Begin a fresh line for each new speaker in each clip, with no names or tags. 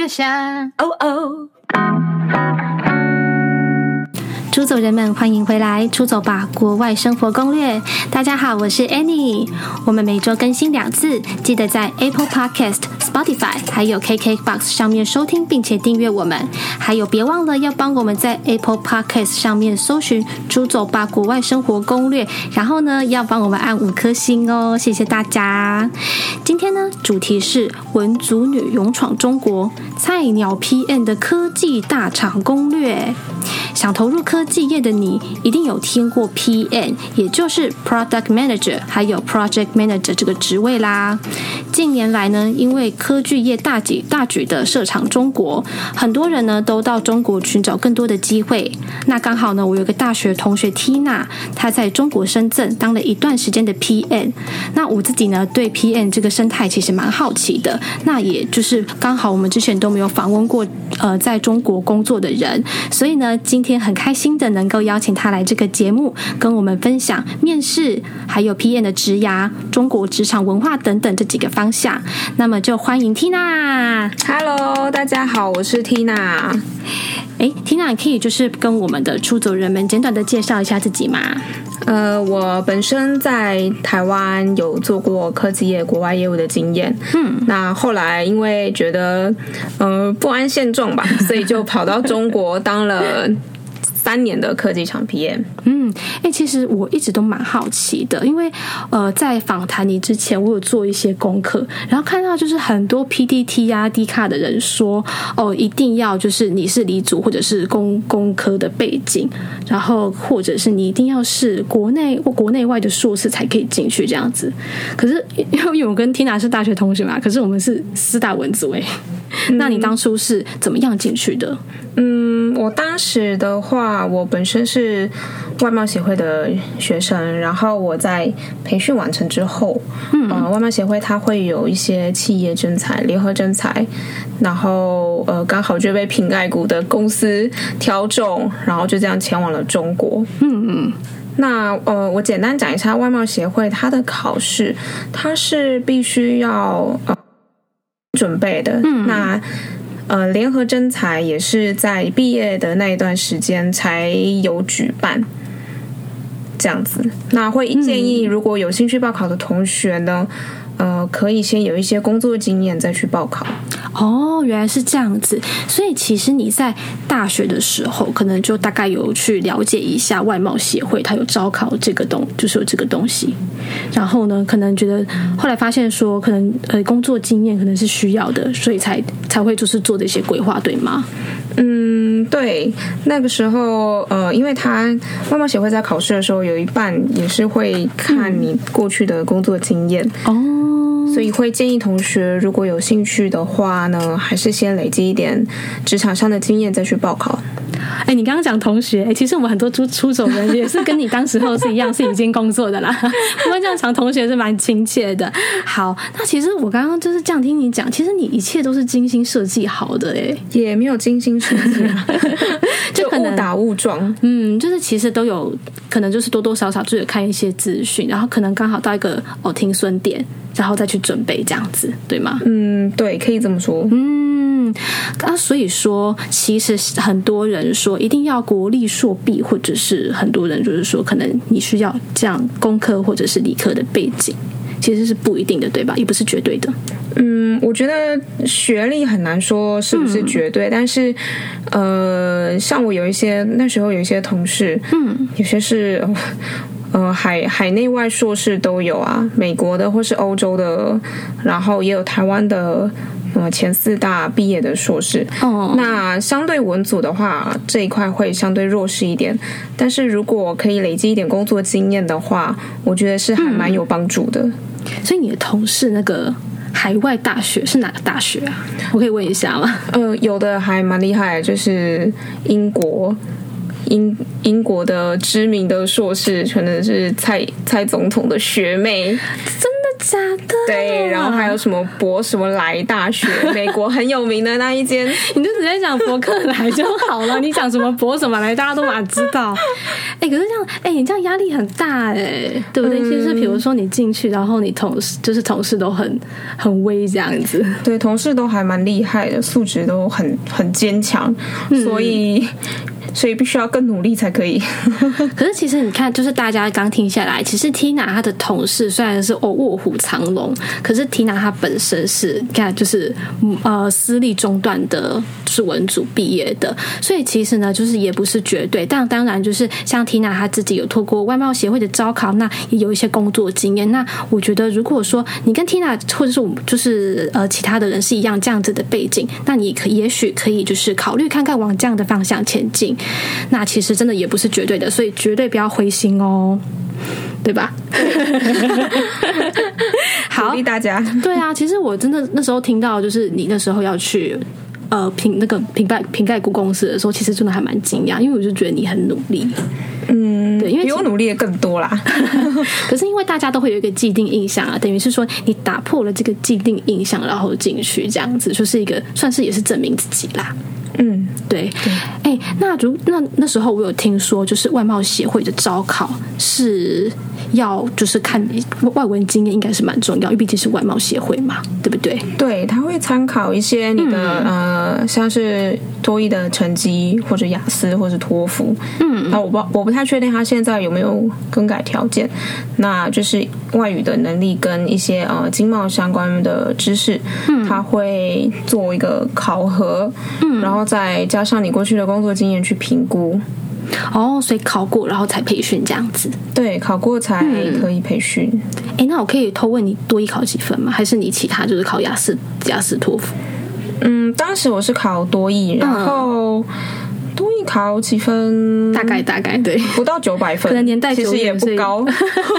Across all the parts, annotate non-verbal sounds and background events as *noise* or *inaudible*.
乐下，哦哦。
出走人们，欢迎回来！出走吧，国外生活攻略。大家好，我是 Annie。我们每周更新两次，记得在 Apple Podcast、Spotify 还有 KKBox 上面收听，并且订阅我们。还有，别忘了要帮我们在 Apple Podcast 上面搜寻“出走吧，国外生活攻略”，然后呢，要帮我们按五颗星哦，谢谢大家。今天呢，主题是文组女勇闯中国，菜鸟 PM 的科技大厂攻略。想投入科技业的你，一定有听过 PM，也就是 Product Manager，还有 Project Manager 这个职位啦。近年来呢，因为科技业大举大举的设厂中国，很多人呢都到中国寻找更多的机会。那刚好呢，我有个大学同学 Tina，她在中国深圳当了一段时间的 PM。那我自己呢，对 PM 这个生态其实蛮好奇的。那也就是刚好我们之前都没有访问过呃在中国工作的人，所以呢，今天很开心的能够邀请他来这个节目，跟我们分享面试，还有 PM 的职涯、中国职场文化等等这几个方向。那么就欢迎 Tina。
Hello，大家好，我是 Tina。
哎，Tina，你可以就是跟我们的出走人们简短的介绍一下自己吗？
呃，我本身在台湾有做过科技业国外业务的经验。嗯，那后来因为觉得呃不安现状吧，所以就跑到中国当了。三年的科技厂 PM，
嗯，哎，其实我一直都蛮好奇的，因为呃，在访谈你之前，我有做一些功课，然后看到就是很多 PTT 啊、D 卡的人说，哦，一定要就是你是理组或者是工工科的背景，然后或者是你一定要是国内或国内外的硕士才可以进去这样子。可是因为我跟 Tina 是大学同学嘛，可是我们是四大文组哎。那你当初是怎么样进去的？
嗯，我当时的话，我本身是外贸协会的学生，然后我在培训完成之后，嗯，呃，外贸协会它会有一些企业征才、联合征才，然后呃，刚好就被瓶盖股的公司挑中，然后就这样前往了中国。嗯嗯，那呃，我简单讲一下外贸协会它的考试，它是必须要呃。准备的，嗯、那呃，联合征才也是在毕业的那一段时间才有举办，这样子。那会建议如果有兴趣报考的同学呢，呃，可以先有一些工作经验再去报考。
哦，原来是这样子，所以其实你在大学的时候，可能就大概有去了解一下外贸协会，它有招考这个东，就是有这个东西。然后呢，可能觉得后来发现说，可能呃工作经验可能是需要的，所以才才会就是做的一些规划，对吗？
嗯，对。那个时候，呃，因为他外贸协会在考试的时候，有一半也是会看你过去的工作经验。哦。所以会建议同学，如果有兴趣的话呢，还是先累积一点职场上的经验再去报考。
哎，你刚刚讲同学，哎，其实我们很多出出走人也是跟你当时候是一样，是已经工作的啦。*laughs* 不过这样讲同学是蛮亲切的。好，那其实我刚刚就是这样听你讲，其实你一切都是精心设计好的，哎，
也没有精心设计，*laughs* 就可能误打误撞。
嗯，就是其实都有可能，就是多多少少就有看一些资讯，然后可能刚好到一个哦停损点。然后再去准备这样子，对吗？
嗯，对，可以这么说。
嗯，啊，所以说，其实很多人说一定要国立硕毕，或者是很多人就是说，可能你需要这样工科或者是理科的背景，其实是不一定的，对吧？也不是绝对的。
嗯，我觉得学历很难说是不是绝对，嗯、但是，呃，像我有一些那时候有一些同事，嗯，有些是。呃，*laughs* 海海内外硕士都有啊，美国的或是欧洲的，然后也有台湾的，呃，前四大毕业的硕士。哦，那相对文组的话，这一块会相对弱势一点。但是如果可以累积一点工作经验的话，我觉得是还蛮有帮助的。
嗯，所以你的同事那个海外大学是哪个大学啊？我可以问一下吗？*laughs*
呃，有的还蛮厉害，就是英国。英英国的知名的硕士，可能是蔡蔡总统的学妹，
假的？
对，然后还有什么博什么莱大学，*laughs* 美国很有名的那一间，
你就直接讲伯克莱就好了。你讲什么博什么莱，大家都马知道。*laughs* 哎，可是这样，哎，你这样压力很大哎，对不对？就是比如说你进去，然后你同事就是同事都很很威这样子，
对，同事都还蛮厉害的，素质都很很坚强，所以。所以必须要更努力才可以。*laughs*
可是其实你看，就是大家刚听下来，其实 Tina 她的同事虽然是哦卧虎藏龙，可是 Tina 她本身是看就是呃私立中段的是文组毕业的，所以其实呢就是也不是绝对。但当然就是像 Tina 她自己有透过外贸协会的招考，那也有一些工作经验。那我觉得如果说你跟 Tina 或者是我们就是呃其他的人是一样这样子的背景，那你可也许可以就是考虑看看往这样的方向前进。那其实真的也不是绝对的，所以绝对不要灰心哦，对吧？*laughs*
好，鼓励大家。*laughs*
对啊，其实我真的那时候听到，就是你那时候要去呃瓶那个瓶盖瓶盖股公司的时候，其实真的还蛮惊讶，因为我就觉得你很努力。
嗯，对，因为比我努力的更多啦。*laughs*
可是因为大家都会有一个既定印象啊，等于是说你打破了这个既定印象，然后进去这样子，就是一个算是也是证明自己啦。嗯，对，哎，那如那那时候我有听说，就是外贸协会的招考是要就是看外文经验，应该是蛮重要，因为毕竟是外贸协会嘛，对不对？
对，他会参考一些你的、嗯、呃，像是多益的成绩，或者雅思，或者托福。嗯，那我不我不太确定他现在有没有更改条件。那就是外语的能力跟一些呃经贸相关的知识，嗯，他会做一个考核，嗯，然后。再加上你过去的工作经验去评估，
哦，所以考过然后才培训这样子。
对，考过才可以培训。
哎、嗯，那我可以偷问你多一考几分吗？还是你其他就是考雅思、雅思托福？
嗯，当时我是考多艺，然后。嗯多益考几分？
大概大概对，
不到九百分，
可能年代其实
也不高，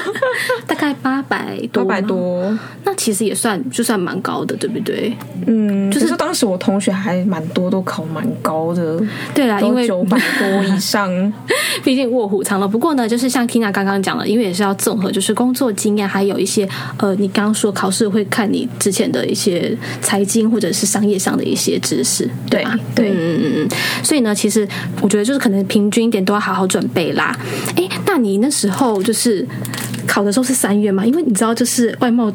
*laughs*
大概八百多，
八百多。
那其实也算就算蛮高的，对不对？
嗯，就是当时我同学还蛮多，都考蛮高的。
对啦，因为
九百多以上，*laughs*
毕竟卧虎藏龙。不过呢，就是像 Tina 刚刚讲了，因为也是要综合，就是工作经验，还有一些呃，你刚刚说考试会看你之前的一些财经或者是商业上的一些知识，对吧？对，嗯嗯嗯。所以呢，其实。我觉得就是可能平均一点都要好好准备啦。哎，那你那时候就是考的时候是三月吗？因为你知道，就是外贸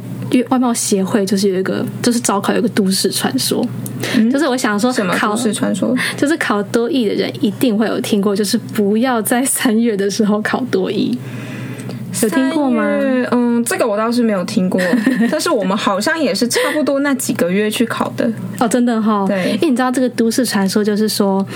外贸协会就是有一个就是招考有一个都市传说，嗯、就是我想说
什么都市传说？*laughs*
就是考多艺的人一定会有听过，就是不要在三月的时候考多艺。有听过吗？
嗯，这个我倒是没有听过，*laughs* 但是我们好像也是差不多那几个月去考的
哦，真的哈、哦。
对，
因为你知道这个都市传说就是说。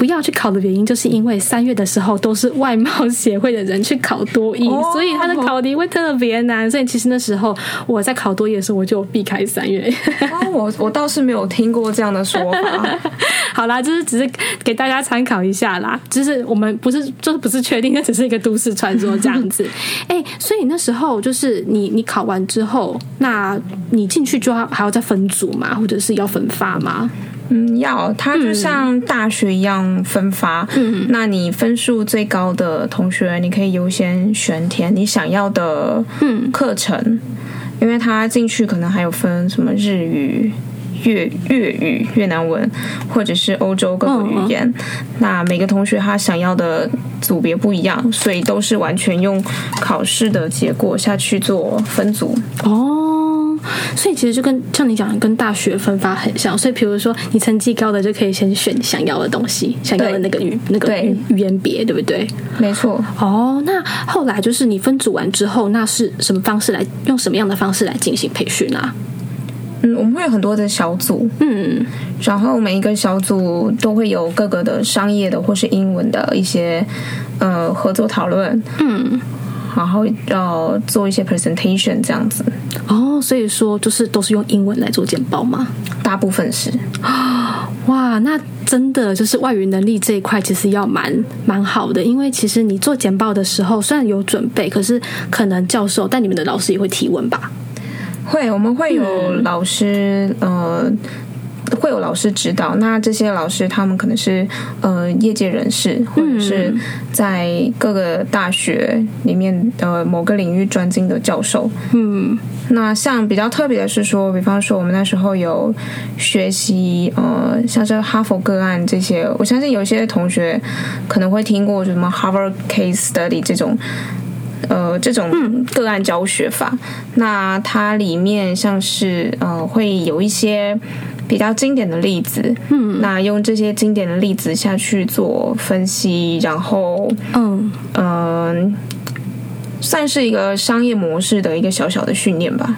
不要去考的原因，就是因为三月的时候都是外贸协会的人去考多艺，哦，所以他的考题会特别难。所以其实那时候我在考多艺的时候，我就避开三月。
哦，我我倒是没有听过这样的说法。*laughs*
好啦，就是只是给大家参考一下啦。就是我们不是就是不是确定，那只是一个都市传说这样子。*laughs* 哎，所以那时候就是你你考完之后，那你进去就要还要再分组吗？或者是要分发吗？
嗯，要，它就像大学一样分发。嗯，那你分数最高的同学，你可以优先选填你想要的嗯课程，嗯，因为他进去可能还有分什么日语、粤粤语、越南文，或者是欧洲各个语言。那每个同学他想要的组别不一样，所以都是完全用考试的结果下去做分组。
哦。所以其实就跟像你讲的，跟大学分发很像。所以比如说你成绩高的就可以先选想要的东西，想要的那个语那个语语言别，对不对？
没错。
哦，那后来就是你分组完之后，那是什么方式来用什么样的方式来进行培训啊？
嗯，我们会有很多的小组，嗯，然后每一个小组都会有各个的商业的或是英文的一些呃合作讨论，嗯。然后要做一些 presentation 这样子
哦，所以说就是都是用英文来做简报吗？
大部分是。*gasps*
哇，那真的就是外语能力这一块其实要蛮蛮好的，因为其实你做简报的时候虽然有准备，可是可能教授但你们的老师也会提问吧？
会，我们会有老师、嗯、呃。会有老师指导。那这些老师他们可能是呃业界人士，或者是在各个大学里面的某个领域专精的教授。嗯，那像比较特别的是说，比方说我们那时候有学习呃，像是哈佛个案这些，我相信有些同学可能会听过什么 Harvard Case Study 这种。呃，这种个案教学法，嗯、那它里面像是呃，会有一些比较经典的例子，嗯，那用这些经典的例子下去做分析，然后，嗯。嗯、呃，算是一个商业模式的一个小小的训练吧。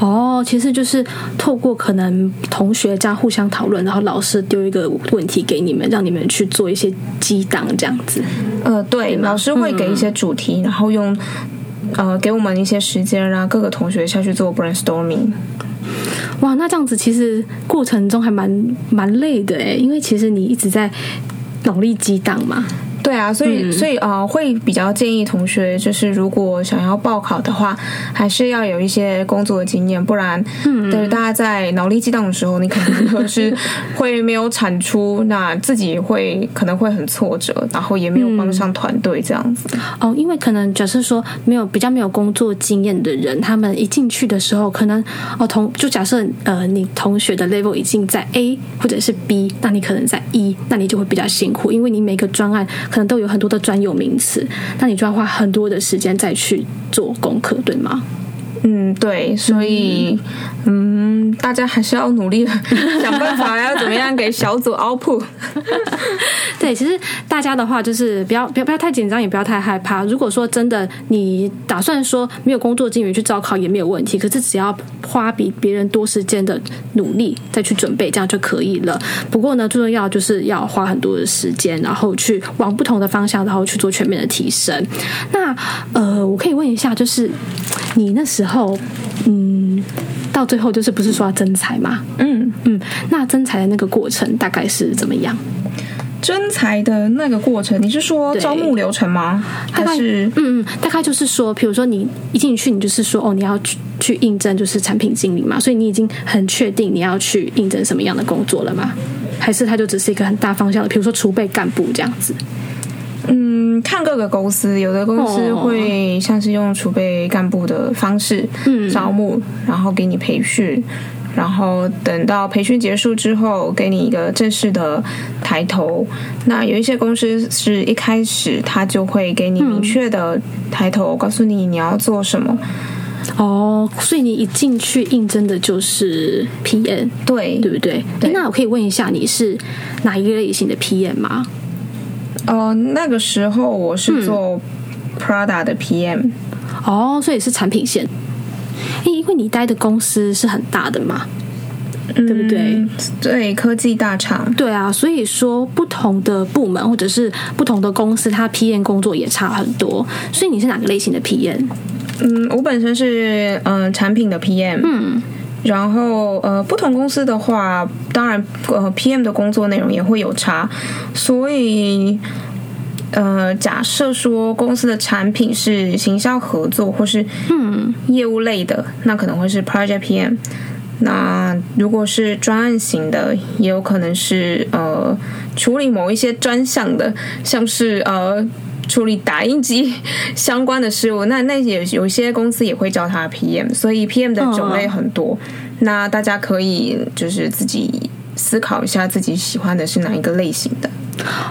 哦，其实就是透过可能同学这样互相讨论，然后老师丢一个问题给你们，让你们去做一些激荡这样子。
呃，对，老师会给一些主题，嗯、然后用呃给我们一些时间，让各个同学下去做 brainstorming。
哇，那这样子其实过程中还蛮蛮累的诶，因为其实你一直在脑力激荡嘛。
对啊，所以所以呃，会比较建议同学，就是如果想要报考的话，还是要有一些工作的经验，不然，嗯，对，大家在脑力激荡的时候，你可能就是会没有产出，那自己会可能会很挫折，然后也没有帮上团队这样子。
哦，因为可能假设说没有比较没有工作经验的人，他们一进去的时候，可能哦同就假设呃你同学的 level 已经在 A 或者是 B，那你可能在 E，那你就会比较辛苦，因为你每个专案。可能都有很多的专有名词，那你就要花很多的时间再去做功课，对吗？
嗯，对，所以嗯，大家还是要努力想办法，要怎么样给小组 output。*laughs*
对，其实大家的话就是不要不要不要太紧张，也不要太害怕。如果说真的你打算说没有工作经验去招考也没有问题，可是只要花比别人多时间的努力再去准备，这样就可以了。不过呢，最重要就是要花很多的时间，然后去往不同的方向，然后去做全面的提升。那呃，我可以问一下，就是你那时候。后，嗯，到最后就是不是说要征才嘛？嗯嗯，那征才的那个过程大概是怎么样？
征才的那个过程，你是说招募流程吗？还是
嗯嗯，大概就是说，比如说你一进去，你就是说哦，你要去去应征就是产品经理嘛，所以你已经很确定你要去应征什么样的工作了吗？还是它就只是一个很大方向的，比如说储备干部这样子？
嗯，看各个公司，有的公司会像是用储备干部的方式招募，嗯、然后给你培训，然后等到培训结束之后，给你一个正式的抬头。那有一些公司是一开始他就会给你明确的抬头，嗯、告诉你你要做什么。
哦，所以你一进去应征的就是 PM，
对
对不对？对。那我可以问一下，你是哪一个类型的 PM 吗？
呃，那个时候我是做 Prada 的 PM，嗯、
哦，所以是产品线。因为你待的公司是很大的嘛，嗯、对不对？
对，科技大厂。
对啊，所以说不同的部门或者是不同的公司，它 PM 工作也差很多。所以你是哪个类型的 PM？
嗯，我本身是嗯、呃、产品的 PM。嗯。然后，呃，不同公司的话，当然，呃，PM 的工作内容也会有差。所以，呃，假设说公司的产品是行销合作或是嗯业务类的，那可能会是 Project PM。那如果是专案型的，也有可能是呃处理某一些专项的，像是呃。处理打印机相关的事务，那那也有些公司也会叫他 PM，所以 PM 的种类很多。那大家可以就是自己思考一下，自己喜欢的是哪一个类型的。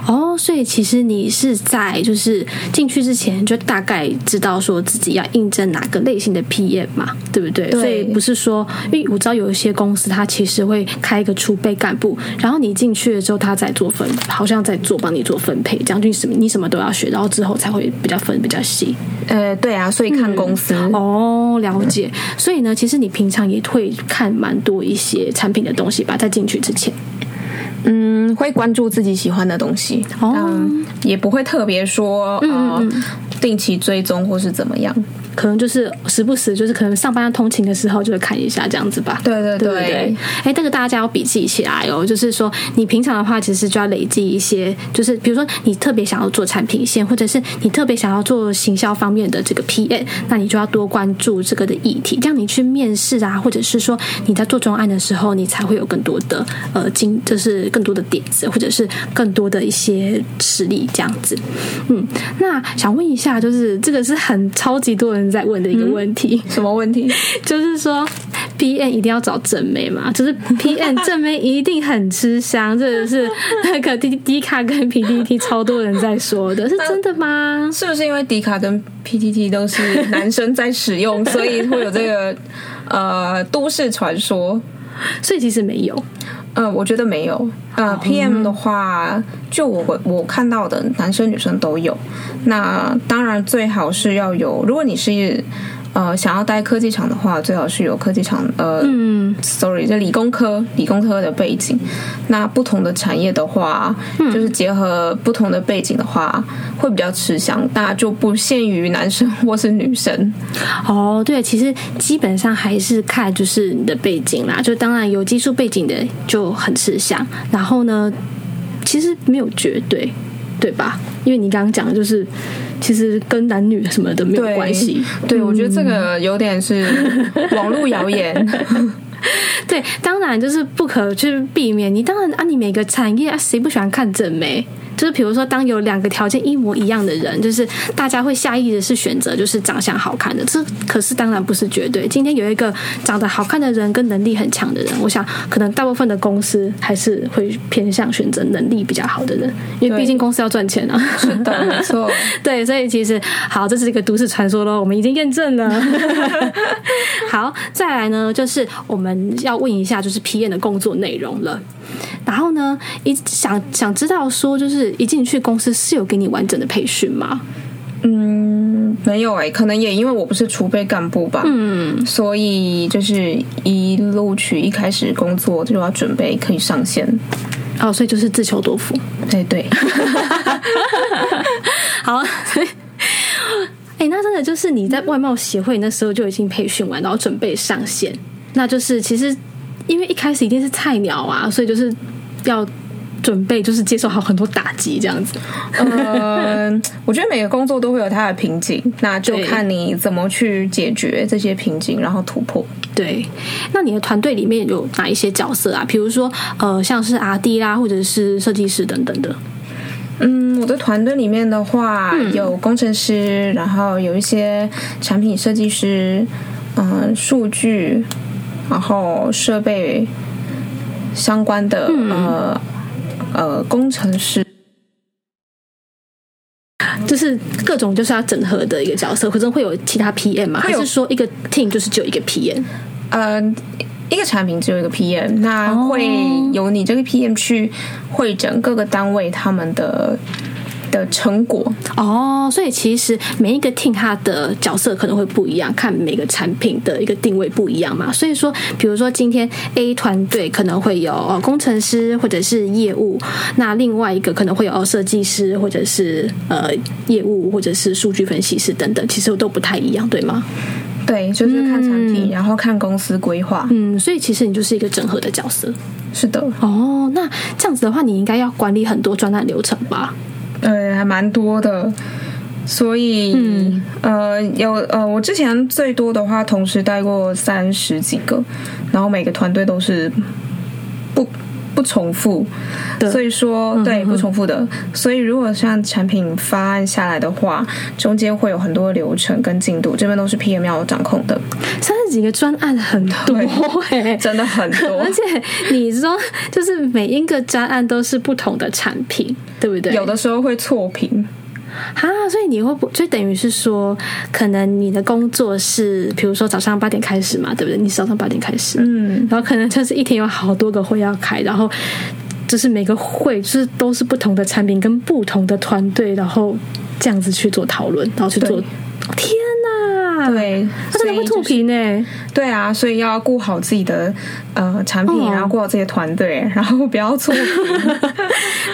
哦，所以其实你是在就是进去之前就大概知道说自己要应征哪个类型的 PM 嘛，对不对？对。所以不是说，因为我知道有一些公司它其实会开一个储备干部，然后你进去了之后，他再做分，好像在做帮你做分配，这样就什么你什么都要学，然后之后才会比较分比较细。
呃，对啊，所以看公司。
嗯、哦，了解。所以呢，其实你平常也会看蛮多一些产品的东西吧，在进去之前。
嗯，会关注自己喜欢的东西，嗯，也不会特别说呃，定期追踪或是怎么样。
可能就是时不时就是可能上班要通勤的时候就会看一下这样子吧。
对对对
对对。哎，这个大家要笔记起来哦。就是说，你平常的话，其实就要累积一些，就是比如说你特别想要做产品线，或者是你特别想要做行销方面的这个 PA，那你就要多关注这个的议题，这样你去面试啊，或者是说你在做专案的时候，你才会有更多的呃经，就是更多的点子，或者是更多的一些实力这样子。嗯，那想问一下，就是这个是很超级多人在问的一个问题，
什么问题？*laughs*
就是说，P N 一定要找正妹嘛？就是 P N *laughs* 正妹一定很吃香，这个是 *laughs* 那个 D D 卡跟 PTT 超多人在说的，是真的吗？
是不是因为迪卡跟 PTT 都是男生在使用，所以会有这个呃都市传说？
所以其实没有。
呃，我觉得没有。呃，PM 的话，就我我看到的，男生女生都有。那当然最好是要有，如果你是。呃，想要待科技厂的话，最好是有科技厂呃，嗯，sorry，就理工科理工科的背景。那不同的产业的话，嗯，就是结合不同的背景的话，会比较吃香。大家就不限于男生或是女生。
哦，对，其实基本上还是看就是你的背景啦。就当然有技术背景的就很吃香。然后呢，其实没有绝对，对吧？因为你刚刚讲的就是。其实跟男女什么的没有关系。
对，对，我觉得这个有点是 *laughs* 网络谣言。*laughs*
对，当然就是不可去避免。你当然啊，你每个产业啊，谁不喜欢看正妹？就是比如说，当有两个条件一模一样的人，就是大家会下意识是选择就是长相好看的。这可是当然不是绝对。今天有一个长得好看的人跟能力很强的人，我想可能大部分的公司还是会偏向选择能力比较好的人，因为毕竟公司要赚钱啊。
是的，没错。*laughs*
对，所以其实好，这是一个都市传说喽，我们已经验证了。好，再来呢，就是我们要问一下，就是 P N 的工作内容了。然后呢，一想想知道说，就是一进去公司是有给你完整的培训吗？
嗯，没有哎、欸，可能也因为我不是储备干部吧，嗯，所以就是一录取一开始工作就要准备可以上线，
哦，所以就是自求多福，
对对。*laughs*
好，所以，哎，那真的就是你在外贸协会那时候就已经培训完，然后准备上线，那就是其实。因为一开始一定是菜鸟啊，所以就是要准备，就是接受好很多打击这样子。
嗯，*laughs* 我觉得每个工作都会有它的瓶颈，那就看你怎么去解决这些瓶颈，然后突破。
对，那你的团队里面有哪一些角色啊？比如说，呃，像是 RD 啦，或者是设计师等等的。
嗯，我的团队里面的话，有工程师，然后有一些产品设计师，嗯、呃，数据。然后设备相关的、嗯、呃呃工程师，
就是各种就是要整合的一个角色，可是会有其他 PM 吗？还是说一个 team 就是只有一个 PM？
呃，一个产品只有一个 PM，那会由你这个 PM 去会诊各个单位他们的。的成果
哦，所以其实每一个 team 它的角色可能会不一样，看每个产品的一个定位不一样嘛。所以说，比如说今天 A 团队可能会有工程师或者是业务，那另外一个可能会有设计师或者是呃业务或者是数据分析师等等，其实都不太一样，对吗？
对，就是看产品，嗯、然后看公司规划。
嗯，所以其实你就是一个整合的角色。
是的。
哦，那这样子的话，你应该要管理很多专案流程吧？
呃，还蛮多的，所以、嗯、呃，有呃，我之前最多的话，同时带过三十几个，然后每个团队都是不不重复，所以说、嗯、对不重复的，所以如果像产品方案下来的话，中间会有很多流程跟进度，这边都是 PM 要掌控的。
三十几个专案很多、*laughs* 欸，
真的很多，*laughs*
而且你说就是每一个专案都是不同的产品。对不对？
有的时候会错评，
啊，所以你会不，就等于是说，可能你的工作是，比如说早上八点开始嘛，对不对？你早上八点开始，嗯，然后可能就是一天有好多个会要开，然后就是每个会就是都是不同的产品跟不同的团队，然后这样子去做讨论，然后去做，天哪，
对，
他真的会吐皮呢？
对啊，所以要顾好自己的呃产品，哦、然后顾好自己的团队，然后不要错评。*laughs*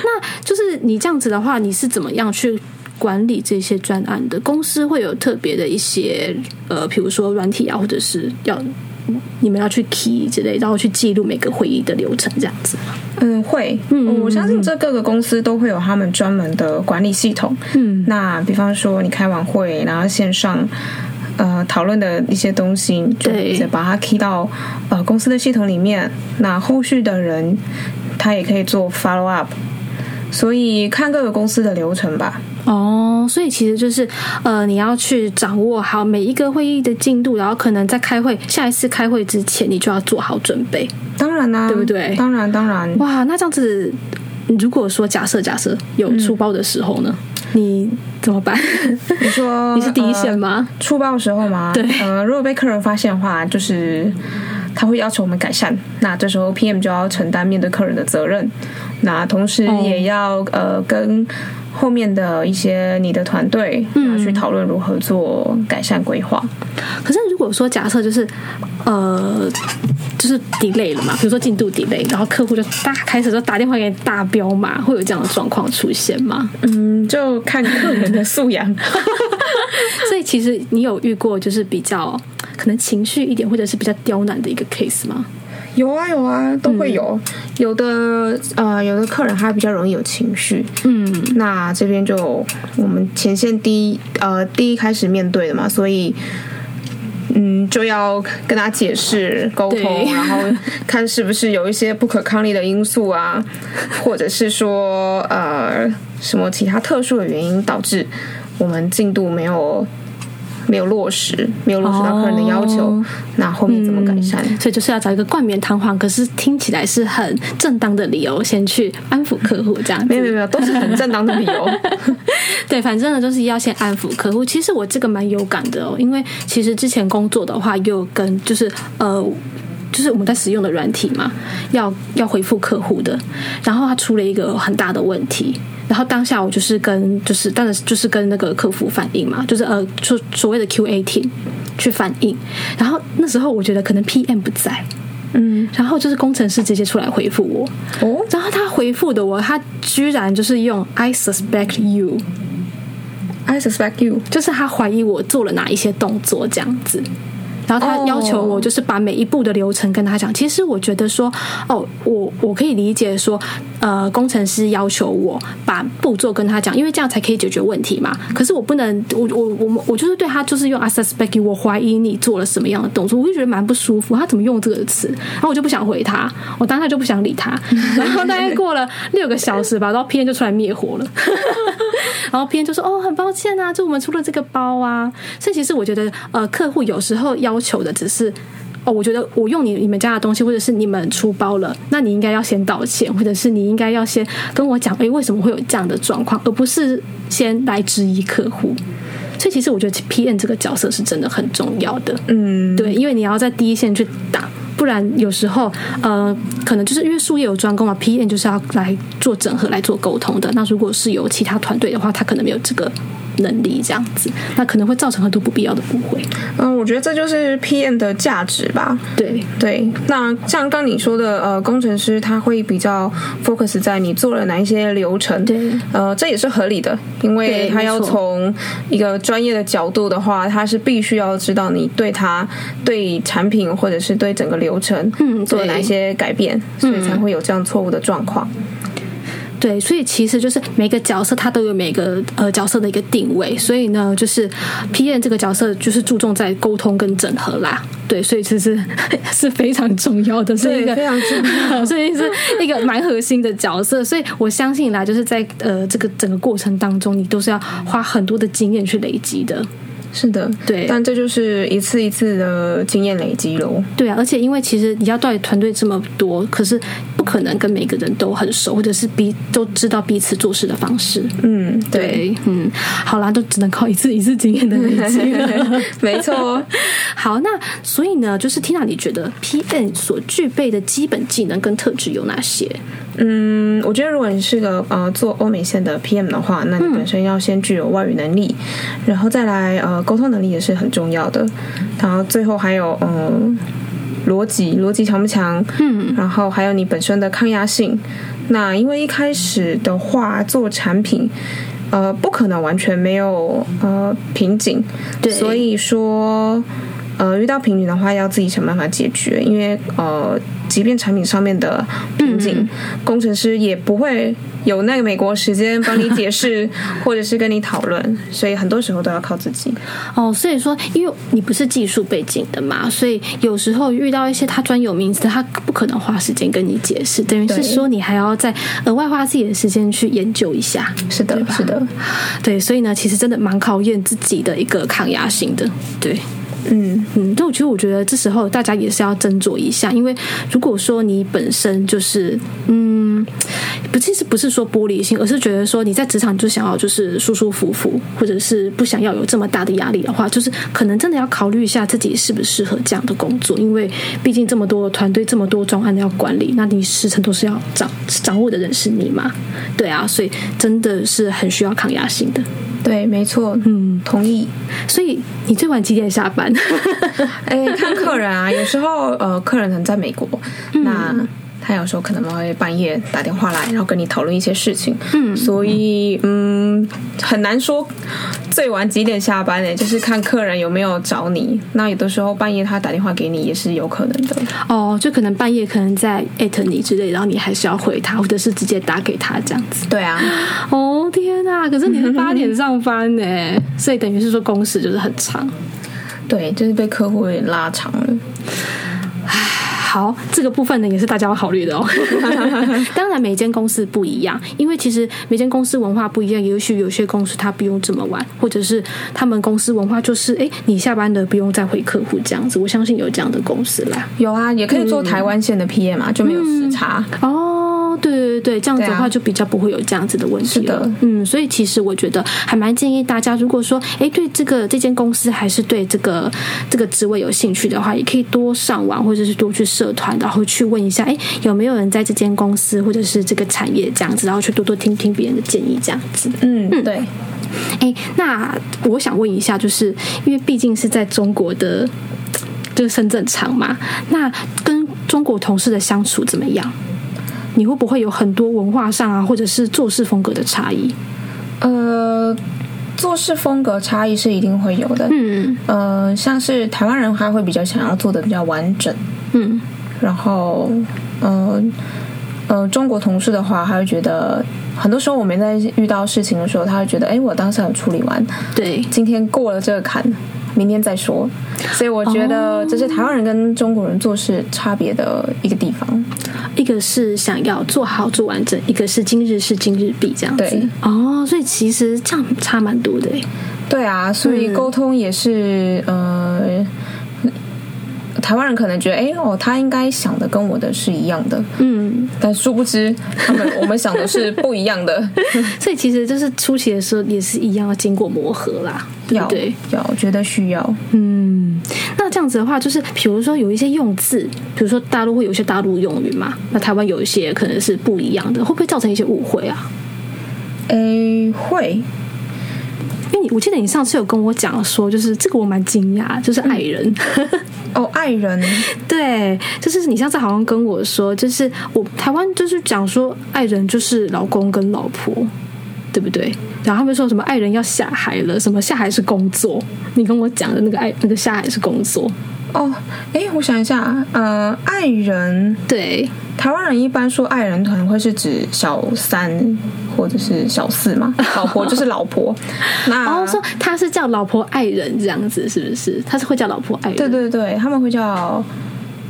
那就是你这样子的话，你是怎么样去管理这些专案的？公司会有特别的一些呃，比如说软体啊，或者是要你们要去 key 之类，然后去记录每个会议的流程这样子吗？
嗯，会。嗯，我相信这各个公司都会有他们专门的管理系统。嗯，那比方说你开完会，然后线上呃讨论的一些东西，就直接把它 key 到呃公司的系统里面。那后续的人他也可以做 follow up。所以看各个公司的流程吧。
哦，所以其实就是呃，你要去掌握好每一个会议的进度，然后可能在开会下一次开会之前，你就要做好准备。
当然啦、啊，
对不对？
当然，当然。
哇，那这样子，如果说假设假设有出包的时候呢，嗯、你怎么办？
你说 *laughs*
你是第一线吗？
呃、出包的时候吗？
对。
呃，如果被客人发现的话，就是他会要求我们改善，那这时候 PM 就要承担面对客人的责任。那同时也要、哦、呃跟后面的一些你的团队要去讨论如何做改善规划。
可是如果说假设就是呃就是 delay 了嘛，比如说进度 delay，然后客户就大开始就打电话给你大彪嘛，会有这样的状况出现吗？
嗯，就看客人的素养。*laughs*
所以其实你有遇过就是比较可能情绪一点或者是比较刁难的一个 case 吗？
有啊有啊，都会有。嗯、有的呃，有的客人他比较容易有情绪，嗯，那这边就我们前线第一呃第一开始面对的嘛，所以嗯就要跟他解释沟通，然后看是不是有一些不可抗力的因素啊，或者是说呃什么其他特殊的原因导致我们进度没有。没有落实，没有落实到客人的要求，哦、那后面怎么改善？
嗯，所以就是要找一个冠冕堂皇，可是听起来是很正当的理由，先去安抚客户，这样子。
没有没有没有，都是很正当的理由。*laughs*
对，反正呢，就是要先安抚客户。其实我这个蛮有感的哦，因为其实之前工作的话，又跟就是呃。就是我们在使用的软体嘛，要要回复客户的，然后他出了一个很大的问题，然后当下我就是跟就是当然就是跟那个客服反映嘛，就是呃所所谓的 QA team 去反映，然后那时候我觉得可能 PM 不在，嗯，然后就是工程师直接出来回复我，哦，然后他回复的我，他居然就是用 I suspect you，I
suspect you，
就是他怀疑我做了哪一些动作这样子。然后他要求我就是把每一步的流程跟他讲。其实我觉得说，哦，我我可以理解说，呃，工程师要求我把步骤跟他讲，因为这样才可以解决问题嘛。可是我不能，我我我我就是对他就是用 I suspect you，我怀疑你做了什么样的动作，我就觉得蛮不舒服。他怎么用这个词？然后我就不想回他，我当下就不想理他。*laughs* 然后大概过了六个小时吧，然后 P N 就出来灭火了。*laughs* 然后 P N 就说：“哦，很抱歉啊，就我们出了这个包啊。”所以其实我觉得，呃，客户有时候要。要求的只是哦，我觉得我用你你们家的东西，或者是你们出包了，那你应该要先道歉，或者是你应该要先跟我讲，诶，为什么会有这样的状况，而不是先来质疑客户。所以其实我觉得 P N 这个角色是真的很重要的，嗯，对，因为你要在第一线去打，不然有时候呃，可能就是因为术业有专攻嘛，P N 就是要来做整合、来做沟通的。那如果是有其他团队的话，他可能没有这个。能力这样子，那可能会造成很多不必要的误会。
嗯，我觉得这就是 PM 的价值吧。
对
对，那像刚你说的，呃，工程师他会比较 focus 在你做了哪一些流程。
对，
呃，这也是合理的，因为他要从一个专业的角度的话，他是必须要知道你对他对产品或者是对整个流程嗯做了哪一些改变，所以才会有这样错误的状况。
对，所以其实就是每个角色他都有每个呃角色的一个定位，所以呢，就是 P N 这个角色就是注重在沟通跟整合啦。对，所以其实 *laughs* 是非常重要的，是一个
非常重要，*laughs*
所以是一个蛮核心的角色。所以我相信啦，就是在呃这个整个过程当中，你都是要花很多的经验去累积的。
是的，
对，
但这就是一次一次的经验累积喽。
对啊，而且因为其实你要带团队这么多，可是不可能跟每个人都很熟，或者是彼都知道彼此做事的方式。
嗯，对，
对，嗯，好啦，都只能靠一次一次经验的累积了。*laughs*
没错。*laughs*
好，那所以呢，就是 Tina，你觉得 PM 所具备的基本技能跟特质有哪些？
嗯，我觉得如果你是个呃做欧美线的 PM 的话，那你本身要先具有外语能力，嗯、然后再来呃沟通能力也是很重要的，然后最后还有嗯逻辑逻辑强不强？嗯，然后还有你本身的抗压性。那因为一开始的话做产品，呃，不可能完全没有呃瓶颈，
对，
所以说。呃，遇到瓶颈的话，要自己想办法解决。因为呃，即便产品上面的瓶颈，嗯、工程师也不会有那个美国时间帮你解释，*laughs* 或者是跟你讨论。所以很多时候都要靠自己。
哦，所以说，因为你不是技术背景的嘛，所以有时候遇到一些他专有名词，他不可能花时间跟你解释。等于是说，你还要再额外花自己的时间去研究一下。
是的，是的，
对。所以呢，其实真的蛮考验自己的一个抗压性的。对。嗯嗯，但我觉得，我觉得这时候大家也是要斟酌一下，因为如果说你本身就是嗯，不，其实不是说玻璃心，而是觉得说你在职场就想要就是舒舒服服，或者是不想要有这么大的压力的话，就是可能真的要考虑一下自己适不适合这样的工作，因为毕竟这么多团队，这么多专案要管理，那你时程都是要掌掌握的人是你嘛？对啊，所以真的是很需要抗压性的。
对，没错，嗯，同意。
所以你最晚几点下班？*laughs*
哎，看客人啊，有时候呃，客人可能在美国，嗯、那他有时候可能会半夜打电话来，然后跟你讨论一些事情。嗯，所以嗯，很难说最晚几点下班呢？就是看客人有没有找你。那有的时候半夜他打电话给你也是有可能的。
哦，就可能半夜可能在艾特你之类，然后你还是要回他，或者是直接打给他这样子。
对啊。
哦天哪！可是你是八点上班呢，所以等于是说工时就是很长。
对，就是被客户有点拉长了。
好，这个部分呢也是大家要考虑的哦。*laughs* 当然，每间公司不一样，因为其实每间公司文化不一样。也许有些公司它不用这么晚，或者是他们公司文化就是，哎，你下班了不用再回客户这样子。我相信有这样的公司啦。
有啊，也可以做台湾线的 PM 嘛，嗯、就没有时差。
嗯、哦。对对对，这样子的话就比较不会有这样子的问题了。啊、嗯，所以其实我觉得还蛮建议大家，如果说哎对这个这间公司还是对这个这个职位有兴趣的话，也可以多上网或者是多去社团，然后去问一下，哎有没有人在这间公司或者是这个产业这样子，然后去多多听听别人的建议，这样子。
嗯嗯，对。
哎，那我想问一下，就是因为毕竟是在中国的这个深圳厂嘛，那跟中国同事的相处怎么样？你会不会有很多文化上啊，或者是做事风格的差异？
呃，做事风格差异是一定会有的。嗯呃，像是台湾人他会比较想要做的比较完整。嗯，然后，呃呃，中国同事的话，他会觉得很多时候我们在遇到事情的时候，他会觉得，哎，我当时有处理完，
对，
今天过了这个坎。明天再说，所以我觉得这是台湾人跟中国人做事差别的一个地方。
一个是想要做好做完整，一个是今日事今日毕这样子。哦，所以其实这样差蛮多的。
对啊，所以沟通也是、嗯、呃。台湾人可能觉得，哎哦，他应该想的跟我的是一样的，嗯，但殊不知，他们我们想的是不一样的。*laughs*
所以其实就是初期的时候也是一样，要经过磨合啦，对不对？
要，我觉得需要。
嗯，那这样子的话，就是比如说有一些用字，比如说大陆会有一些大陆用语嘛，那台湾有一些可能是不一样的，会不会造成一些误会啊？诶，会。你，我记得你上次有跟我讲说，就是这个我蛮惊讶，就是爱人。*laughs*
哦，爱人，
对，就是你上次好像跟我说，就是我台湾就是讲说爱人就是老公跟老婆，对不对？然后他们说什么爱人要下海了，什么下海是工作，你跟我讲的那个爱那个下海是工作。
哦，哎，我想一下，呃，爱人，
对，
台湾人一般说爱人可能会是指小三或者是小四嘛，*laughs* 老婆就是老婆。那
然后说他是叫老婆爱人这样子，是不是？他是会叫老婆爱人？
对对对，他们会叫。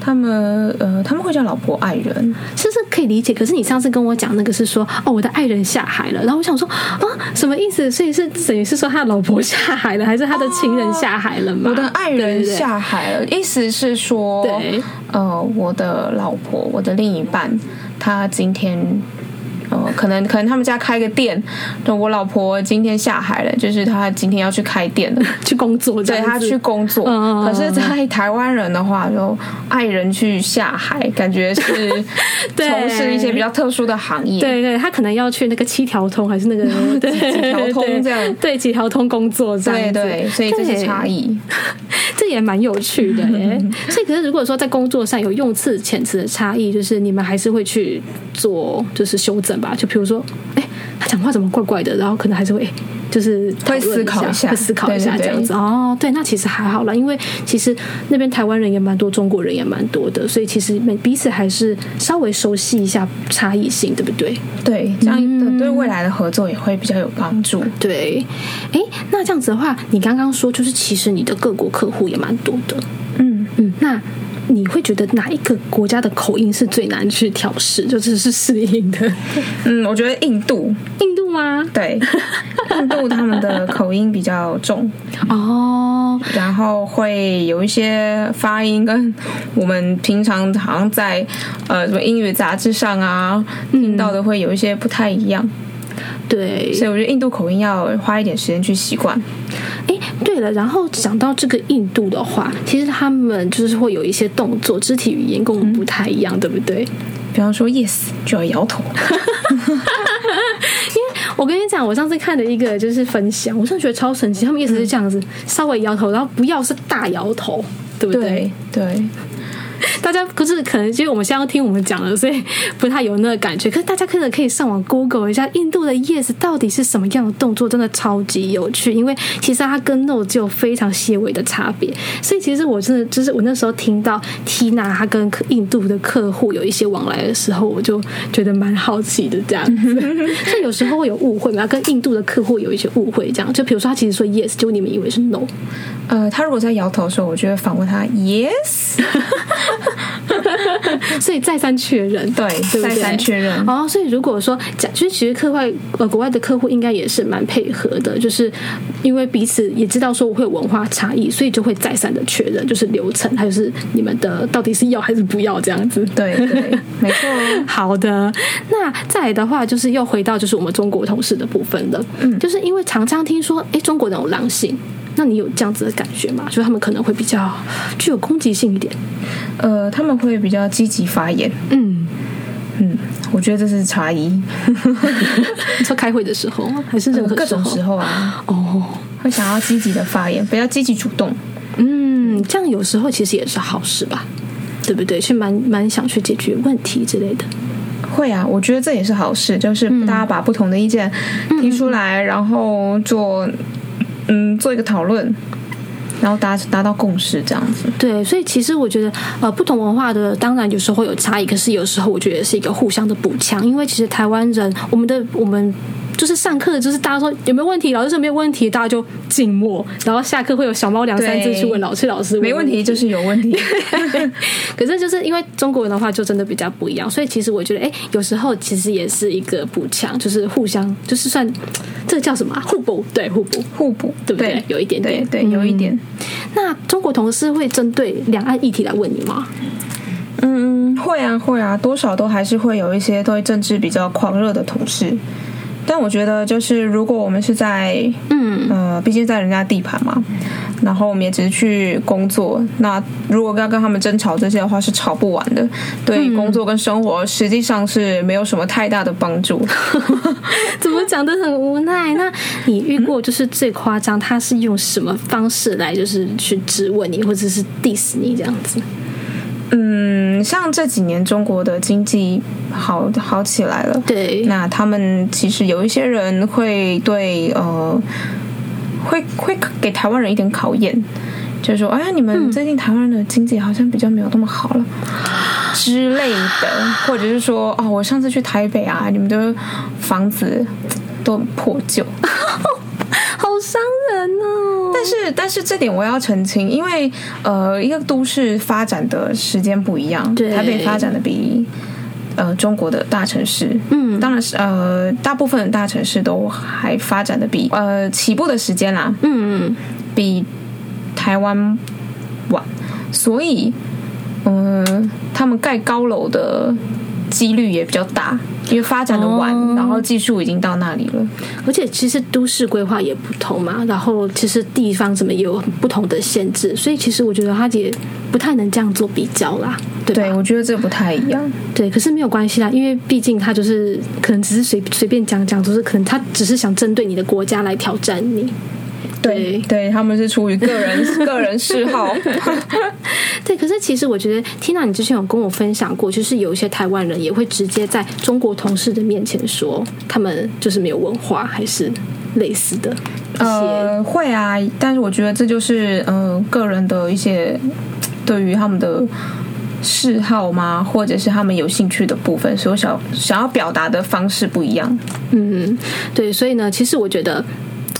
他们呃，他们会叫老婆爱人，
其实可以理解。可是你上次跟我讲那个是说，哦，我的爱人下海了。然后我想说，啊，什么意思？所以是等于是说他的老婆下海了，还是他的情人下海了吗？
我的爱人下海了，对对对，意思是说，
对，
呃，我的老婆，我的另一半，他今天。哦，可能可能他们家开个店，对，我老婆今天下海了，就是她今天要去开店了，
去工作，
对，她去工作。嗯、可是，在台湾人的话，就爱人去下海，感觉是 *laughs* 从事一些比较特殊的行业。
对对，他可能要去那个七条通，还是那个 *laughs* 对几条通这样？对，几条通工作这样。
对对，所以这些差异，*laughs*
这也蛮有趣的耶。所以，可是如果说在工作上有用词遣词的差异，就是你们还是会去做，就是修正。吧，就比如说，哎，他讲话怎么怪怪的，然后可能还是会。就是
会思考一下，
会思考一下这样子哦。对，那其实还好啦，因为其实那边台湾人也蛮多，中国人也蛮多的，所以其实每彼此还是稍微熟悉一下差异性，对不对？
对，这样对未来的合作也会比较有帮助。
嗯、对，哎，那这样子的话，你刚刚说就是其实你的各国客户也蛮多的，
嗯嗯，
那。你会觉得哪一个国家的口音是最难去调试，就是是适应的？
嗯，我觉得印度，
印度吗？
对，印度他们的口音比较重
哦，
然后会有一些发音跟我们平常好像在呃什么英语杂志上啊听到的会有一些不太一样。
对，
所以我觉得印度口音要花一点时间去习惯。
哎，对了，然后讲到这个印度的话，其实他们就是会有一些动作、肢体语言跟我们不太一样，嗯、对不对？
比方说 yes 就要摇头，*laughs*
因为我跟你讲，我上次看的一个就是分享，我真的觉得超神奇。他们意思是这样子，嗯、稍微摇头，然后不要是大摇头，对不对？
对。对 *laughs*
大家不是可能，其实我们现在要听我们讲了，所以不太有那个感觉。可是大家可能可以上网 Google 一下印度的 Yes 到底是什么样的动作，真的超级有趣。因为其实它跟 No 就有非常些微的差别。所以其实我真的就是我那时候听到 Tina 她跟印度的客户有一些往来的时候，我就觉得蛮好奇的这样子。所以有时候会有误会嘛，跟印度的客户有一些误会，这样就比如说他其实说 Yes，就你们以为是 No。
呃，他如果在摇头的时候，我就会反问他 Yes。*laughs* *laughs*
所以再三确认，
对，对对再三确认。
哦，所以如果说讲，其实其实客外呃国外的客户应该也是蛮配合的，就是因为彼此也知道说我会有文化差异，所以就会再三的确认，就是流程还有是你们的到底是要还是不要这样子。
对对，*laughs* 没错。
好的，那再来的话就是又回到就是我们中国同事的部分了，嗯，就是因为常常听说，哎，中国人有狼性。那你有这样子的感觉吗？就是他们可能会比较具有攻击性一点，
呃，他们会比较积极发言。
嗯
嗯，我觉得这是差异。*laughs*
你说开会的时候，还是任何时候？
呃、各种时候啊。
哦，
会想要积极的发言，比较积极主动。
嗯，这样有时候其实也是好事吧？对不对？去蛮蛮想去解决问题之类的。
会啊，我觉得这也是好事，就是大家把不同的意见提出来，嗯、然后做。嗯，做一个讨论，然后达达到共识，这样子。
对，所以其实我觉得，呃，不同文化的当然有时候会有差异，可是有时候我觉得是一个互相的补强，因为其实台湾人，我们的我们。就是上课，就是大家说有没有问题，老师说没有问题，大家就静默。然后下课会有小猫两三只去问老师，老师
没问题就是有问题。*laughs*
可是就是因为中国人的话就真的比较不一样，所以其实我觉得，哎，有时候其实也是一个补强，就是互相，就是算这个叫什么互补？对，互补，
互补，
对不对？对有一点点，
对，对，有一点。嗯，
那中国同事会针对两岸议题来问你吗？
嗯，会啊，会啊，多少都还是会有一些对政治比较狂热的同事。但我觉得，就是如果我们是在，嗯呃，毕竟在人家地盘嘛，然后我们也只是去工作，那如果要跟他们争吵这些的话，是吵不完的。对工作跟生活，实际上是没有什么太大的帮助。*laughs*
怎么讲都很无奈？那你遇过就是最夸张，他是用什么方式来就是去质问你，或者是 diss 你这样子？
嗯，像这几年中国的经济好好起来了，
对，
那他们其实有一些人会对呃，会会给台湾人一点考验，就是说，哎呀，你们最近台湾的经济好像比较没有那么好了、嗯、之类的，或者是说，哦，我上次去台北啊，你们的房子都很破旧。*laughs* *laughs* *laughs*
好伤人哦！
但是，但是这点我要澄清，因为呃，一个都市发展的时间不一样，
对，
台北发展的比呃中国的大城市，嗯，当然是呃大部分的大城市都还发展的比呃起步的时间啦，
嗯嗯，
比台湾晚，所以嗯、呃，他们盖高楼的几率也比较大。因为发展的晚，哦，然后技术已经到那里了，
而且其实都市规划也不同嘛，然后其实地方什么也有不同的限制，所以其实我觉得他也不太能这样做比较啦，对？
对，我觉得这不太一样。
对，可是没有关系啦，因为毕竟他就是可能只是随随便讲讲，就是可能他只是想针对你的国家来挑战你。
对对，他们是出于个人 *laughs* 个人嗜好。*laughs*
对，可是其实我觉得，Tina，你之前有跟我分享过，就是有一些台湾人也会直接在中国同事的面前说，他们就是没有文化，还是类似的。
呃，会啊，但是我觉得这就是呃个人的一些对于他们的嗜好吗，或者是他们有兴趣的部分，所以想想要表达的方式不一样。
嗯，对，所以呢，其实我觉得。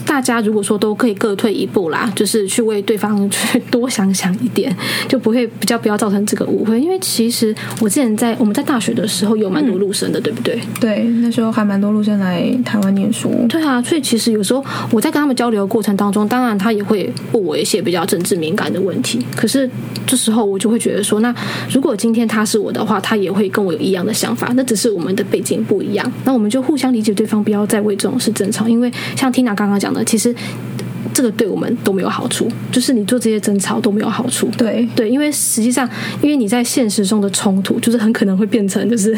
大家如果说都可以各退一步啦，*laughs* 就是去为对方去 *laughs* 多想想一点，就不会比较不要造成这个误会。因为其实我之前在我们在大学的时候有蛮多陆生的，嗯、对不对？
对，那时候还蛮多陆生来台湾念书。
对啊，所以其实有时候我在跟他们交流的过程当中，当然他也会问我一些比较政治敏感的问题。可是这时候我就会觉得说，那如果今天他是我的话，他也会跟我有一样的想法。那只是我们的背景不一样，那我们就互相理解对方，不要再为这种事争吵。因为像 Tina 刚刚讲的。其实这个对我们都没有好处，就是你做这些争吵都没有好处。
对
对，因为实际上，因为你在现实中的冲突，就是很可能会变成，就是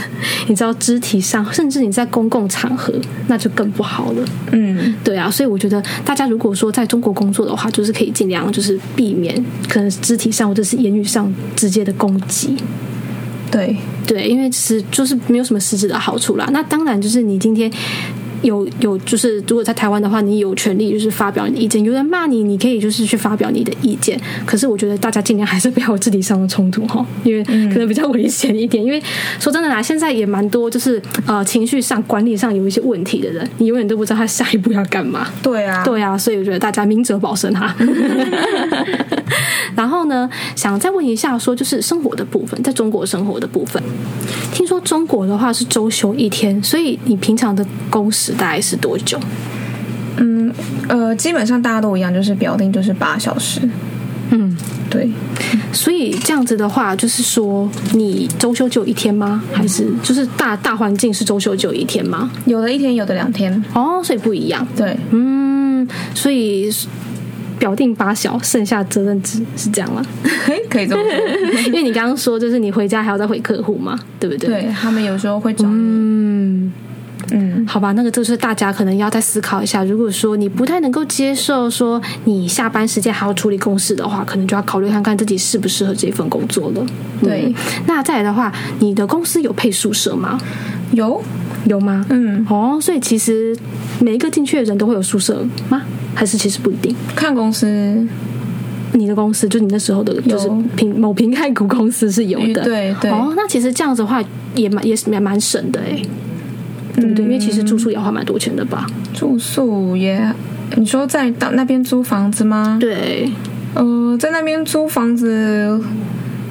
你知道肢体上，甚至你在公共场合，那就更不好了。
嗯，
对啊，所以我觉得大家如果说在中国工作的话，就是可以尽量就是避免可能肢体上或者是言语上直接的攻击。
对
对，因为其实就是没有什么实质的好处啦。那当然就是你今天。有有，就是如果在台湾的话，你有权利就是发表你的意见。有人骂你，你可以就是去发表你的意见。可是我觉得大家尽量还是不要有肢体上的冲突哈，因为可能比较危险一点。因为说真的啦，现在也蛮多就是呃情绪上管理上有一些问题的人，你永远都不知道他下一步要干嘛。
对啊，
对啊，所以我觉得大家明哲保身哈。*laughs* 然后呢，想再问一下，说就是生活的部分，在中国生活的部分，听说中国的话是周休一天，所以你平常的工时大概是多久？
嗯，呃，基本上大家都一样，就是表定就是八小时。
嗯，
对。
所以这样子的话，就是说你周休就一天吗？还是就是大大环境是周休就一天吗？
有的一天，有的两天。
哦，所以不一样。
对，
嗯，所以。表定八小，剩下责任制是这样吗？*laughs*
可以这么说，*laughs*
因为你刚刚说就是你回家还要再回客户嘛，对不对？
对，他们有时候会找你。
嗯嗯，好吧，那个就是大家可能要再思考一下。如果说你不太能够接受说你下班时间还要处理公事的话，可能就要考虑看看自己适不适合这份工作了。
对，
嗯，那再来的话，你的公司有配宿舍吗？
有，
有吗？
嗯，
哦，所以其实每一个进去的人都会有宿舍吗？还是其实不一定，
看公司。
你的公司就你那时候的，就是平某平盖股公司是有的。
对对。
哦，那其实这样子的话也蛮也是蛮蛮省的哎，对不对？因为其实住宿也要花蛮多钱的吧？
住宿也，你说在到那边租房子吗？
对，
呃，在那边租房子。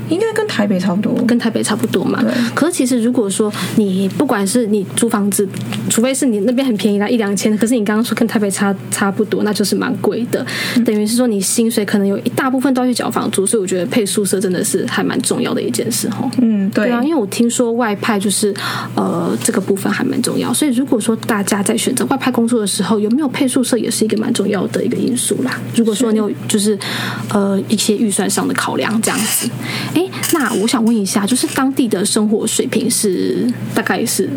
应该跟台北差不多，
跟台北差不多嘛。
对。
可是其实如果说你不管是你租房子，除非是你那边很便宜啦，一两千。可是你刚刚说跟台北差差不多，那就是蛮贵的。嗯。等于是说你薪水可能有一大部分都要去缴房租，所以我觉得配宿舍真的是还蛮重要的一件事哈。
嗯，对。
对啊，因为我听说外派就是呃这个部分还蛮重要，所以如果说大家在选择外派工作的时候，有没有配宿舍也是一个蛮重要的一个因素啦。如果说你有就是呃一些预算上的考量这样子。哎，那我想问一下，就是当地的生活水平是大概是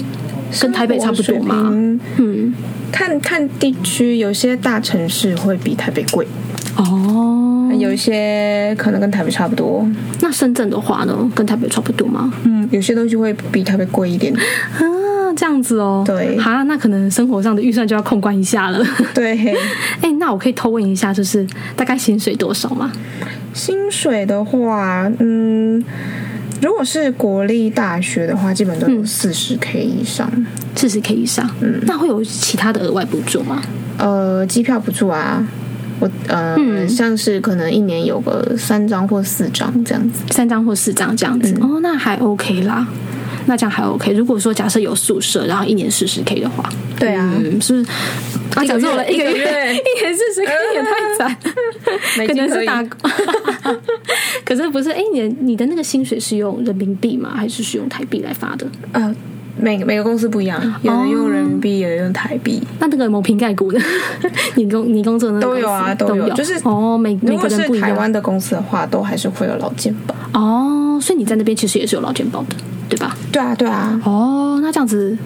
跟台北差不多吗？
嗯，看看地区，有些大城市会比台北贵
哦，
有一些可能跟台北差不多。
那深圳的话呢，跟台北差不多吗？
嗯，有些东西会比台北贵一点
啊，这样子哦。
对，
好，那可能生活上的预算就要控管一下了。
对，*laughs*
哎，那我可以偷问一下，就是大概薪水多少吗？
薪水的话，嗯，如果是国立大学的话，基本都有四十 K 以上，
四十 K 以上。嗯，那会有其他的额外补助吗？
呃，机票补助啊，我呃、嗯，像是可能一年有个三张或四张这样子，
三张或四张这样子。嗯、哦，那还 OK 啦。那这样还 OK。如果说假设有宿舍，然后一年四十 K 的话，对啊，嗯、是不是？啊，讲错了，一个月一年四十 K 也 *laughs* 太惨，可，可能是打工。*laughs* 可是不是？哎，你你的那个薪水是用人民币吗？还是是用台币来发的？
呃，每每个公司不一样，有人用人民币，有人用台币。哦、
那那个某瓶盖股的，*laughs* 你工你工作的
都有啊，都有。就是
哦，每每个人不一
样。台湾的公司的话，都还是会有老健保。
哦，所以你在那边其实也是有老健保的。对吧？
对啊，对啊。
哦，那这样子，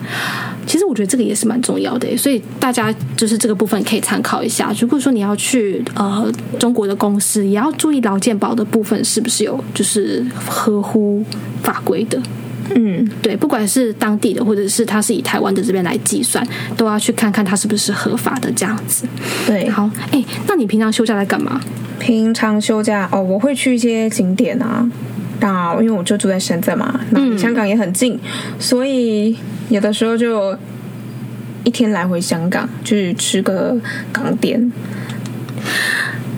其实我觉得这个也是蛮重要的，所以大家就是这个部分可以参考一下。如果说你要去呃中国的公司，也要注意劳健保的部分是不是有就是合乎法规的。嗯，对，不管是当地的，或者是他是以台湾的这边来计算，都要去看看他是不是合法的这样子。
对，
好，哎，那你平常休假在干嘛？
平常休假哦，我会去一些景点啊。那因为我就住在深圳嘛，那离香港也很近，嗯，所以有的时候就一天来回香港去吃个港点。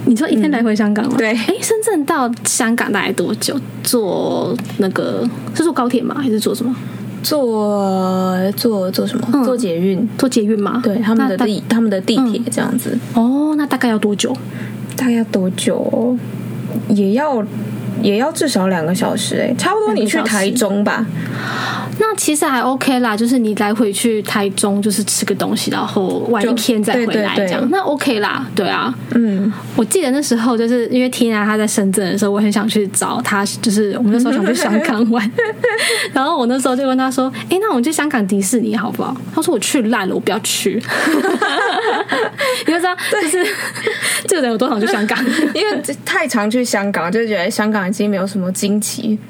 你说一天来回香港吗？
嗯、对，
哎，深圳到香港大概多久？坐那个是坐高铁吗？还是坐什么？
坐坐坐什么？嗯、坐捷运？
坐捷运吗？
对，他们的地他们的地铁这样子。
哦，那大概要多久？
大概要多久？也要也要至少两个小时哎、欸，差不多你去台中吧。
那其实还 OK 啦，就是你来回去台中，就是吃个东西，然后玩一天再回来这样，对。对对，那 OK 啦，对啊，
嗯，
我记得那时候就是因为 Tina 她在深圳的时候，我很想去找她，就是我们那时候想去香港玩，*laughs* 然后我那时候就问她说：“哎，那我们去香港迪士尼好不好？”她说：“我去烂了，我不要去。*laughs* ”你就知道，就是这个人有多想去香港，*laughs*
因为太常去香港，就觉得香港已经没有什么惊奇。*laughs*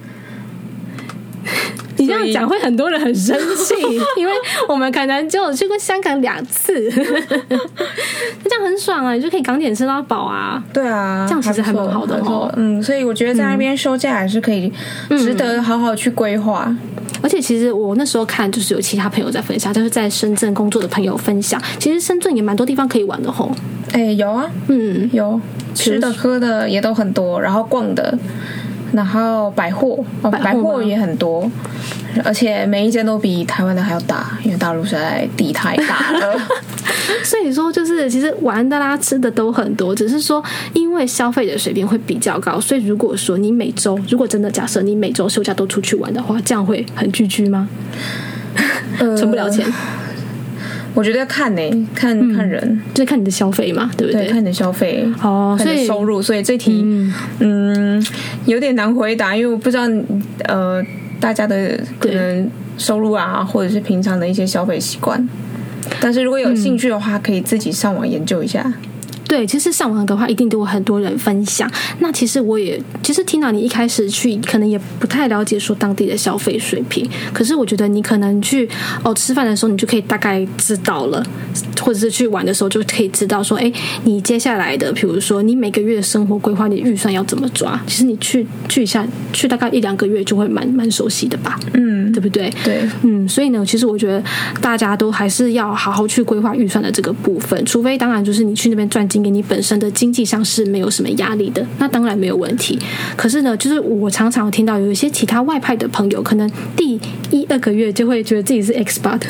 你这样讲会很多人很生气，*laughs* 因为我们可能就去过香港两次，*laughs* 那这样很爽啊！你就可以港点吃到饱啊！
对啊，
这样其实还蛮好的哦。
嗯，所以我觉得在那边休假还是可以值得好好去规划。
嗯。而且其实我那时候看，就是有其他朋友在分享，就是在深圳工作的朋友分享，其实深圳也蛮多地方可以玩的吼。
哎，有啊，
嗯，
有吃的喝的也都很多，然后逛的。然后百货哦，百货也很多，而且每一间都比台湾的还要大，因为大陆实在地太大了。*laughs*
所以说，就是其实玩的啦、吃的都很多，只是说因为消费的水平会比较高，所以如果说你每周，如果真的假设你每周休假都出去玩的话，这样会很聚居吗？存不了钱。
我觉得要看呢、欸，看看人，
嗯、就是看你的消费嘛，对不对？
对，看你的消费
哦，
看你的收入，所以，所以这题嗯，嗯有点难回答，因为我不知道呃大家的可能收入啊，或者是平常的一些消费习惯。但是如果有兴趣的话，嗯、可以自己上网研究一下。
对，其实上网的话，一定都有很多人分享。那其实我也，其实听到你一开始去，可能也不太了解说当地的消费水平。可是我觉得你可能去哦吃饭的时候，你就可以大概知道了，或者是去玩的时候就可以知道说，哎，你接下来的，比如说你每个月的生活规划，你预算要怎么抓？其实你去去一下，去大概一两个月就会蛮蛮熟悉的吧？
嗯，
对不对？
对，
嗯，所以呢，其实我觉得大家都还是要好好去规划预算的这个部分，除非当然就是你去那边赚钱。给你本身的经济上是没有什么压力的，那当然没有问题。可是呢，就是我常常听到有一些其他外派的朋友，可能第一二个月就会觉得自己是 expat。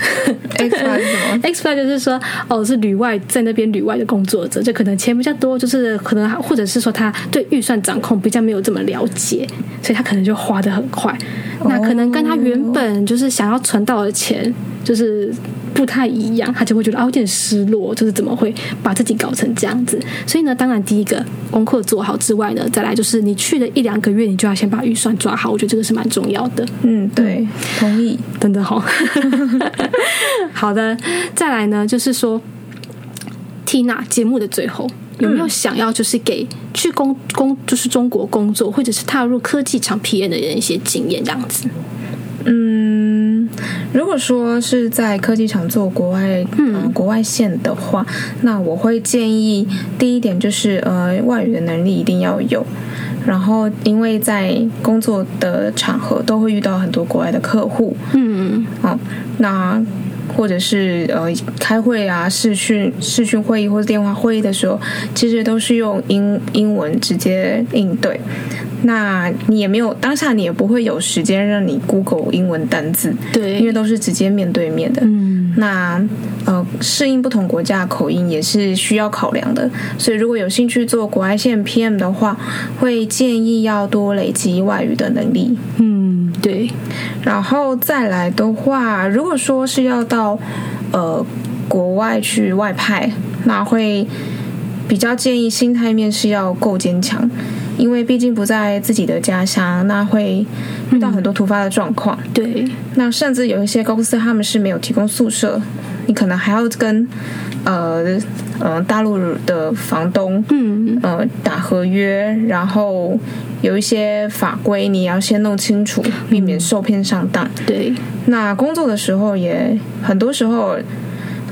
expat 是什么？*laughs*
expat 就是说，哦，是旅外，在那边旅外的工作者，就可能钱比较多，就是可能或者是说他对预算掌控比较没有这么了解，所以他可能就花得很快。那可能跟他原本就是想要存到的钱，就是。不太一样，他就会觉得啊有点失落，就是怎么会把自己搞成这样子？所以呢，当然第一个功课做好之外呢，再来就是你去了一两个月，你就要先把预算抓好，我觉得这个是蛮重要的。
嗯，对，同意，
真的好。好的，再来呢，就是说，Tina 节目的最后有没有想要就是给去工工就是中国工作或者是踏入科技厂 PM 的人一些经验这样子？
嗯，如果说是在科技厂做国外嗯、呃、国外线的话，那我会建议第一点就是呃外语的能力一定要有，然后因为在工作的场合都会遇到很多国外的客户，
嗯，
好、哦，那或者是呃开会啊视讯视讯会议或者电话会议的时候，其实都是用英英文直接应对。那你也没有当下，你也不会有时间让你 Google 英文单字，
对，
因为都是直接面对面的。
嗯，
那呃，适应不同国家的口音也是需要考量的。所以，如果有兴趣做国外线 PM 的话，会建议要多累积外语的能力。
嗯，对。
然后再来的话，如果说是要到呃国外去外派，那会比较建议心态面是要够坚强。因为毕竟不在自己的家乡，那会遇到很多突发的状况。
对，
那甚至有一些公司他们是没有提供宿舍，你可能还要跟呃呃大陆的房东嗯呃打合约，然后有一些法规你要先弄清楚，避免受骗上当。
对，
那工作的时候也很多时候。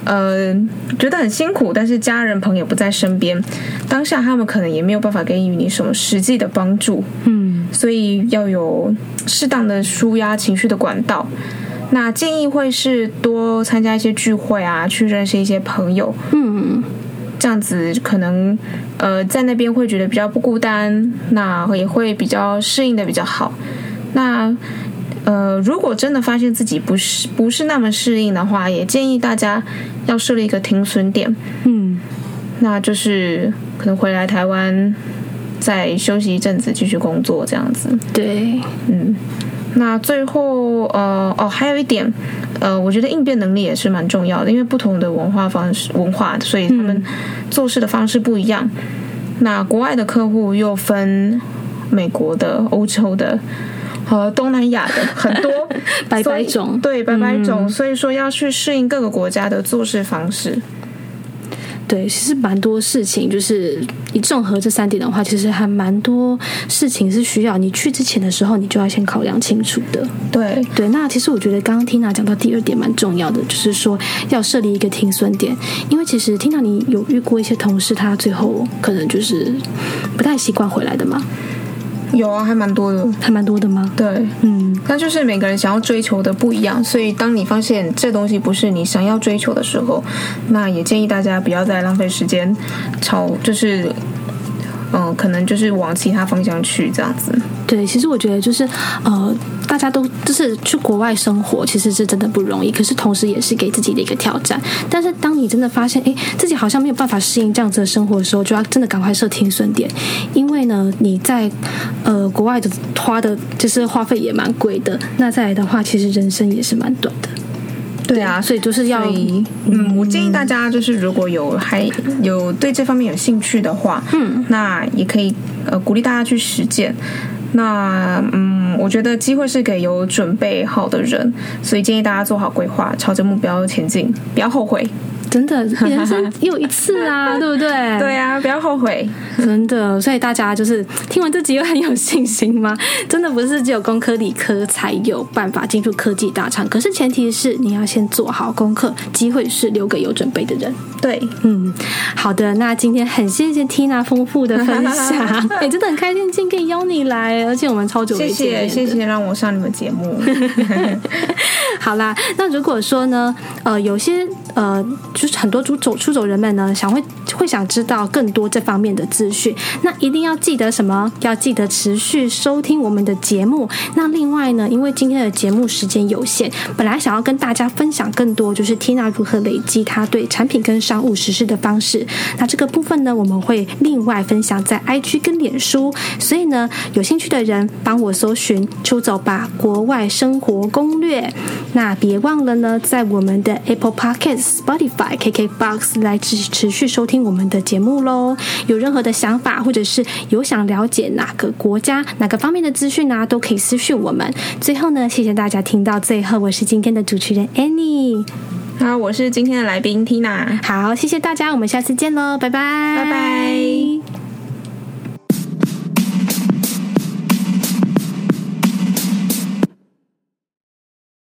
呃，觉得很辛苦，但是家人朋友不在身边，当下他们可能也没有办法给予你什么实际的帮助，嗯，所以要有适当的舒压情绪的管道。那建议会是多参加一些聚会啊，去认识一些朋友，嗯，这样子可能呃在那边会觉得比较不孤单，那也会比较适应的比较好。那。呃，如果真的发现自己不是不是那么适应的话，也建议大家要设立一个停损点。嗯，那就是可能回来台湾再休息一阵子，继续工作这样子。
对，
嗯，那最后呃哦，还有一点，呃，我觉得应变能力也是蛮重要的，因为不同的文化方式文化，所以他们做事的方式不一样。嗯，那国外的客户又分美国的、欧洲的。和东南亚的很多 *laughs*
百百种，
对，百百种，嗯，所以说要去适应各个国家的做事方式。
对，其实蛮多事情，就是你综合这三点的话，其实还蛮多事情是需要你去之前的时候，你就要先考量清楚的。
对
对，那其实我觉得刚刚 Tina 讲到第二点蛮重要的，就是说要设立一个停损点，因为其实 Tina 你有遇过一些同事，他最后可能就是不太习惯回来的嘛。
有啊，还蛮多的，
还蛮多的吗？
对，嗯，那就是每个人想要追求的不一样，所以当你发现这东西不是你想要追求的时候，那也建议大家不要再浪费时间，朝就是。嗯，可能就是往其他方向去这样子。
对，其实我觉得就是呃，大家都就是去国外生活，其实是真的不容易。可是同时也是给自己的一个挑战。但是当你真的发现，哎，自己好像没有办法适应这样子的生活的时候，就要真的赶快设停损点。因为呢，你在呃国外的花的，就是花费也蛮贵的。那再来的话，其实人生也是蛮短的。
对啊，
所以就是要，
嗯，我建议大家就是如果有还有对这方面有兴趣的话，嗯，那也可以呃鼓励大家去实践。那嗯，我觉得机会是给有准备好的人，所以建议大家做好规划，朝着目标前进，不要后悔。
真的，人生又一次啊，对不对？*laughs*
对啊，不要后悔。
真的，所以大家就是听完这集又很有信心吗？*laughs* 真的不是只有工科、理科才有办法进入科技大厂，可是前提是你要先做好功课，机会是留给有准备的人。
对，
嗯，好的，那今天很谢谢 Tina 丰富的分享，*laughs* 哎、欸，真的很开心今天可以邀你来，而且我们超久没见面，
谢谢谢谢让我上你们节目。*laughs*
好啦，那如果说呢，呃，有些呃。就是很多出走出走人们呢，想会会想知道更多这方面的资讯，那一定要记得什么？要记得持续收听我们的节目。那另外呢，因为今天的节目时间有限，本来想要跟大家分享更多，就是 Tina 如何累积她对产品跟商务实施的方式。那这个部分呢，我们会另外分享在 IG 跟脸书。所以呢，有兴趣的人帮我搜寻“出走吧国外生活攻略”。那别忘了呢，在我们的 Apple Podcast、Spotify。KKBOX 来持持续收听我们的节目喽。有任何的想法，或者是有想了解哪个国家、哪个方面的资讯呢、啊，都可以私讯我们。最后呢，谢谢大家听到最后，我是今天的主持人 Annie，
好，我是今天的来宾 Tina。
好，谢谢大家，我们下次见喽，拜拜，
拜拜。